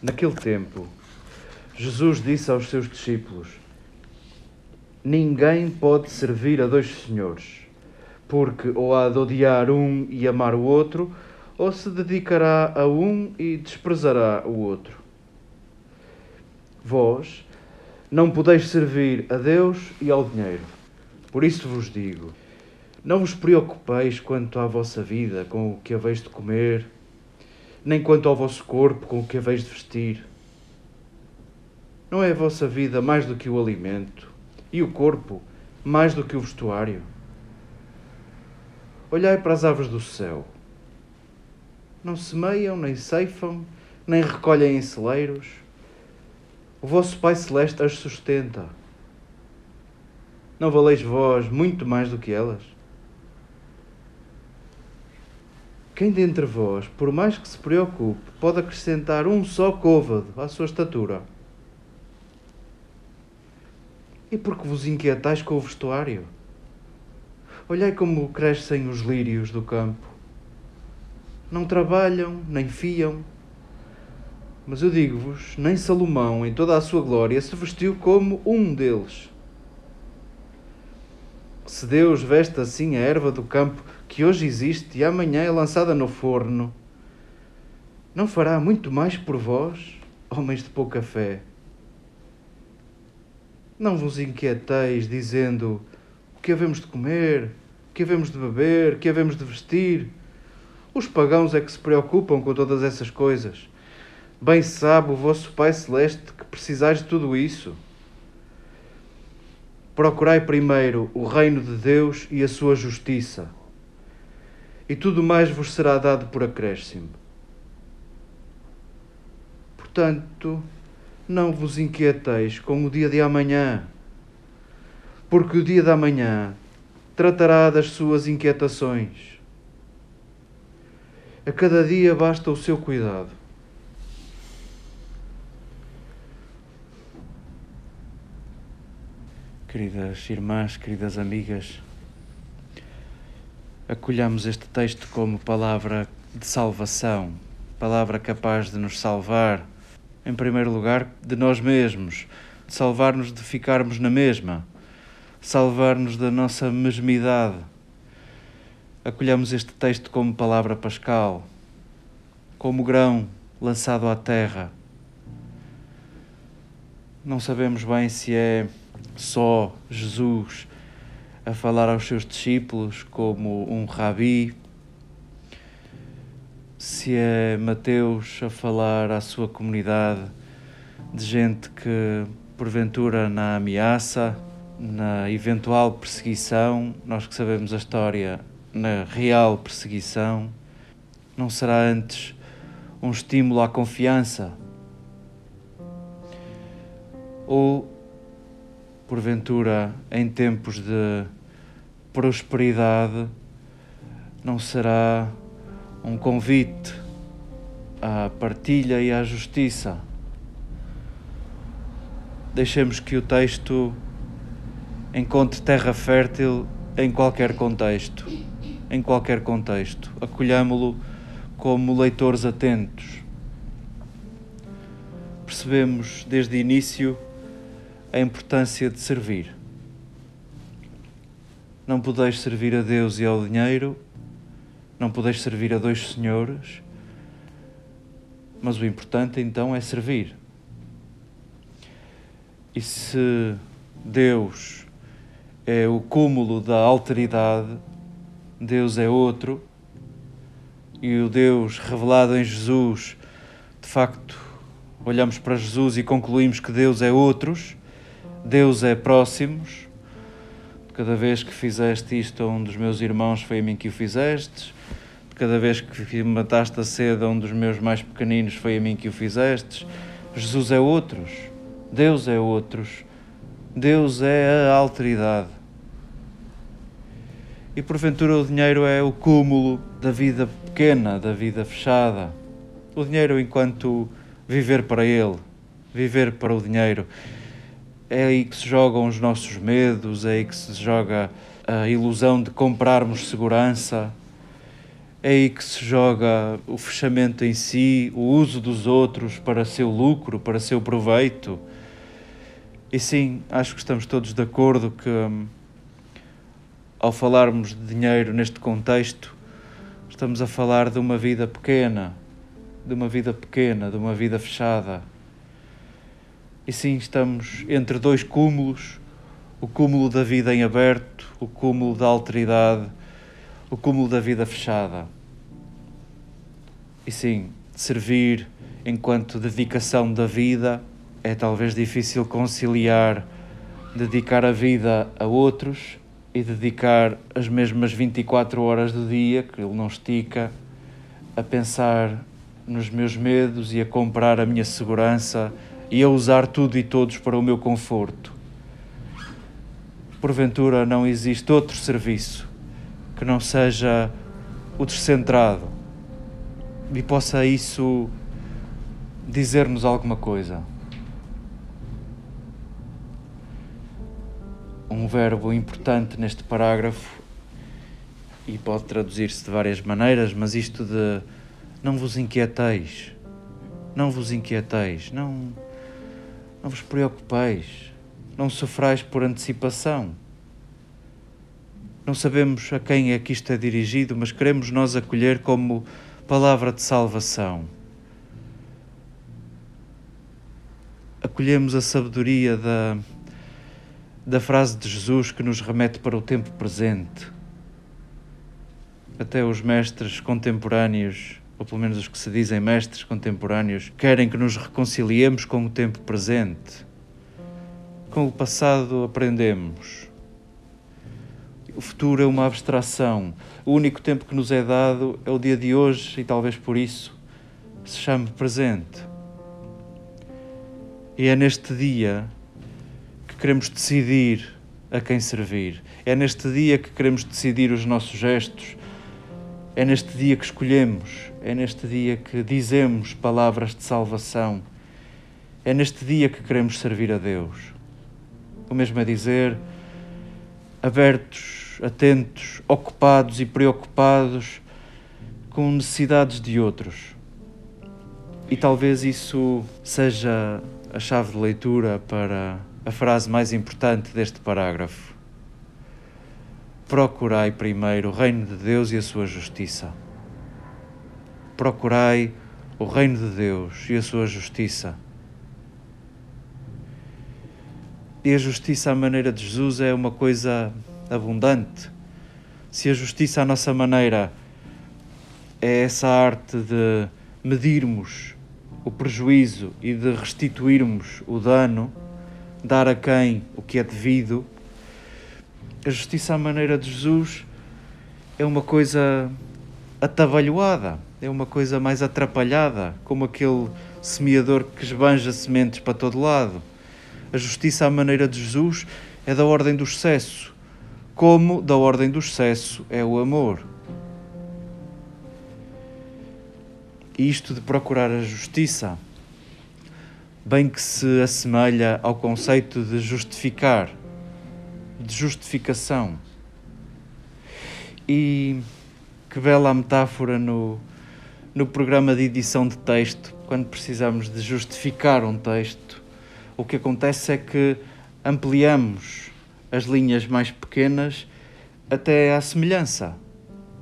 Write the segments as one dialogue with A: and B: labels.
A: Naquele tempo, Jesus disse aos seus discípulos: Ninguém pode servir a dois senhores, porque ou há de odiar um e amar o outro, ou se dedicará a um e desprezará o outro. Vós não podeis servir a Deus e ao dinheiro. Por isso vos digo: não vos preocupeis quanto à vossa vida, com o que haveis de comer, nem quanto ao vosso corpo, com o que haveis de vestir. Não é a vossa vida mais do que o alimento, e o corpo mais do que o vestuário? Olhai para as aves do céu. Não semeiam, nem ceifam, nem recolhem em celeiros. O vosso Pai Celeste as sustenta. Não valeis vós muito mais do que elas? Quem dentre vós, por mais que se preocupe, pode acrescentar um só côvado à sua estatura? E por que vos inquietais com o vestuário? Olhai como crescem os lírios do campo. Não trabalham, nem fiam. Mas eu digo-vos, nem Salomão, em toda a sua glória, se vestiu como um deles. Se Deus veste assim a erva do campo, que hoje existe e amanhã é lançada no forno, não fará muito mais por vós, homens de pouca fé? Não vos inquieteis dizendo o que havemos de comer, o que havemos de beber, o que havemos de vestir. Os pagãos é que se preocupam com todas essas coisas. Bem sabe o vosso Pai Celeste que precisais de tudo isso. Procurai primeiro o reino de Deus e a sua justiça e tudo mais vos será dado por acréscimo. Portanto, não vos inquieteis com o dia de amanhã, porque o dia de amanhã tratará das suas inquietações. A cada dia basta o seu cuidado. Queridas irmãs, queridas amigas, acolhamos este texto como palavra de salvação, palavra capaz de nos salvar, em primeiro lugar, de nós mesmos, de salvar-nos de ficarmos na mesma, salvar-nos da nossa mesmidade. Acolhamos este texto como palavra pascal, como grão lançado à terra. Não sabemos bem se é só Jesus a falar aos seus discípulos como um rabi, se é Mateus a falar à sua comunidade de gente que, porventura, na ameaça, na eventual perseguição, nós que sabemos a história, na real perseguição, não será antes um estímulo à confiança? Ou, porventura, em tempos de prosperidade não será um convite à partilha e à justiça. Deixemos que o texto encontre terra fértil em qualquer contexto, em qualquer contexto. Acolhamo-lo como leitores atentos. Percebemos desde o início a importância de servir. Não podeis servir a Deus e ao dinheiro, não podeis servir a dois senhores, mas o importante então é servir. E se Deus é o cúmulo da alteridade, Deus é outro, e o Deus revelado em Jesus, de facto, olhamos para Jesus e concluímos que Deus é outros, Deus é próximos, Cada vez que fizeste isto a um dos meus irmãos, foi a mim que o fizestes. Cada vez que mataste a sede a um dos meus mais pequeninos, foi a mim que o fizestes. Jesus é outros. Deus é outros. Deus é a alteridade. E porventura o dinheiro é o cúmulo da vida pequena, da vida fechada. O dinheiro enquanto viver para ele, viver para o dinheiro é aí que se jogam os nossos medos, é aí que se joga a ilusão de comprarmos segurança, é aí que se joga o fechamento em si, o uso dos outros para seu lucro, para seu proveito. E sim, acho que estamos todos de acordo que, hum, ao falarmos de dinheiro neste contexto, estamos a falar de uma vida pequena, de uma vida pequena, de uma vida fechada. E sim, estamos entre dois cúmulos: o cúmulo da vida em aberto, o cúmulo da alteridade o cúmulo da vida fechada. E sim, servir enquanto dedicação da vida é talvez difícil conciliar dedicar a vida a outros e dedicar as mesmas 24 horas do dia, que ele não estica, a pensar nos meus medos e a comprar a minha segurança e a usar tudo e todos para o meu conforto. Porventura não existe outro serviço que não seja o descentrado e possa isso dizer-nos alguma coisa. Um verbo importante neste parágrafo e pode traduzir-se de várias maneiras, mas isto de não vos inquieteis, não vos inquieteis, não, não vos preocupeis, não sofrais por antecipação. Não sabemos a quem é que isto é dirigido, mas queremos nós acolher como palavra de salvação. Acolhemos a sabedoria da, da frase de Jesus que nos remete para o tempo presente. Até os mestres contemporâneos, ou pelo menos os que se dizem mestres contemporâneos, querem que nos reconciliemos com o tempo presente. Com o passado aprendemos o futuro é uma abstração. O único tempo que nos é dado é o dia de hoje e talvez por isso se chame presente. E é neste dia que queremos decidir a quem servir. É neste dia que queremos decidir os nossos gestos. É neste dia que escolhemos. É neste dia que dizemos palavras de salvação. É neste dia que queremos servir a Deus. O mesmo é dizer, abertos atentos, ocupados e preocupados com necessidades de outros. E talvez isso seja a chave de leitura para a frase mais importante deste parágrafo. Procurai primeiro o reino de Deus e a sua justiça. Procurai o reino de Deus e a sua justiça. E a justiça à maneira de Jesus é uma coisa abundante. Se a justiça à nossa maneira é essa arte de medirmos o prejuízo e de restituirmos o dano, dar a quem o que é devido, a justiça à maneira de Jesus é uma coisa atabalhoada, é uma coisa mais atrapalhada, como aquele semeador que esbanja sementes para todo lado. A justiça à maneira de Jesus é da ordem do excesso, como da ordem do excesso é o amor. Isto de procurar a justiça, bem que se assemelha ao conceito de justificar, de justificação. E que bela metáfora no, no programa de edição de texto, quando precisamos de justificar um texto, o que acontece é que ampliamos as linhas mais pequenas até à semelhança.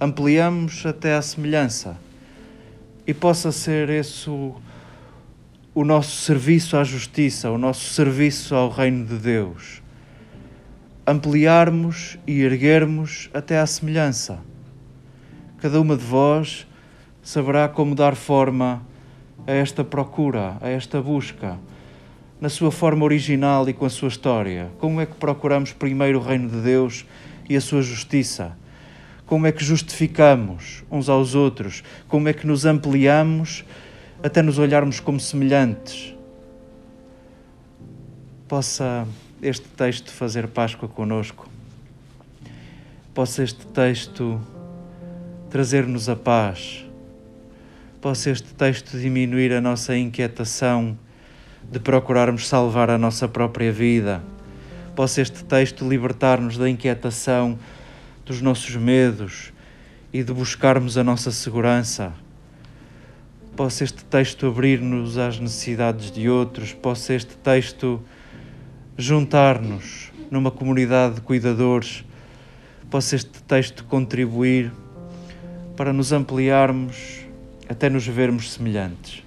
A: Ampliamos até à semelhança. E possa ser esse o, o nosso serviço à justiça, o nosso serviço ao reino de Deus. Ampliarmos e erguermos até à semelhança. Cada uma de vós saberá como dar forma a esta procura, a esta busca na sua forma original e com a sua história? Como é que procuramos primeiro o reino de Deus e a sua justiça? Como é que justificamos uns aos outros? Como é que nos ampliamos até nos olharmos como semelhantes? Possa este texto fazer Páscoa conosco. Possa este texto trazer-nos a paz. Possa este texto diminuir a nossa inquietação de procurarmos salvar a nossa própria vida. Possa este texto libertar-nos da inquietação, dos nossos medos e de buscarmos a nossa segurança. Possa este texto abrir-nos às necessidades de outros, possa este texto juntar-nos numa comunidade de cuidadores, possa este texto contribuir para nos ampliarmos até nos vermos semelhantes.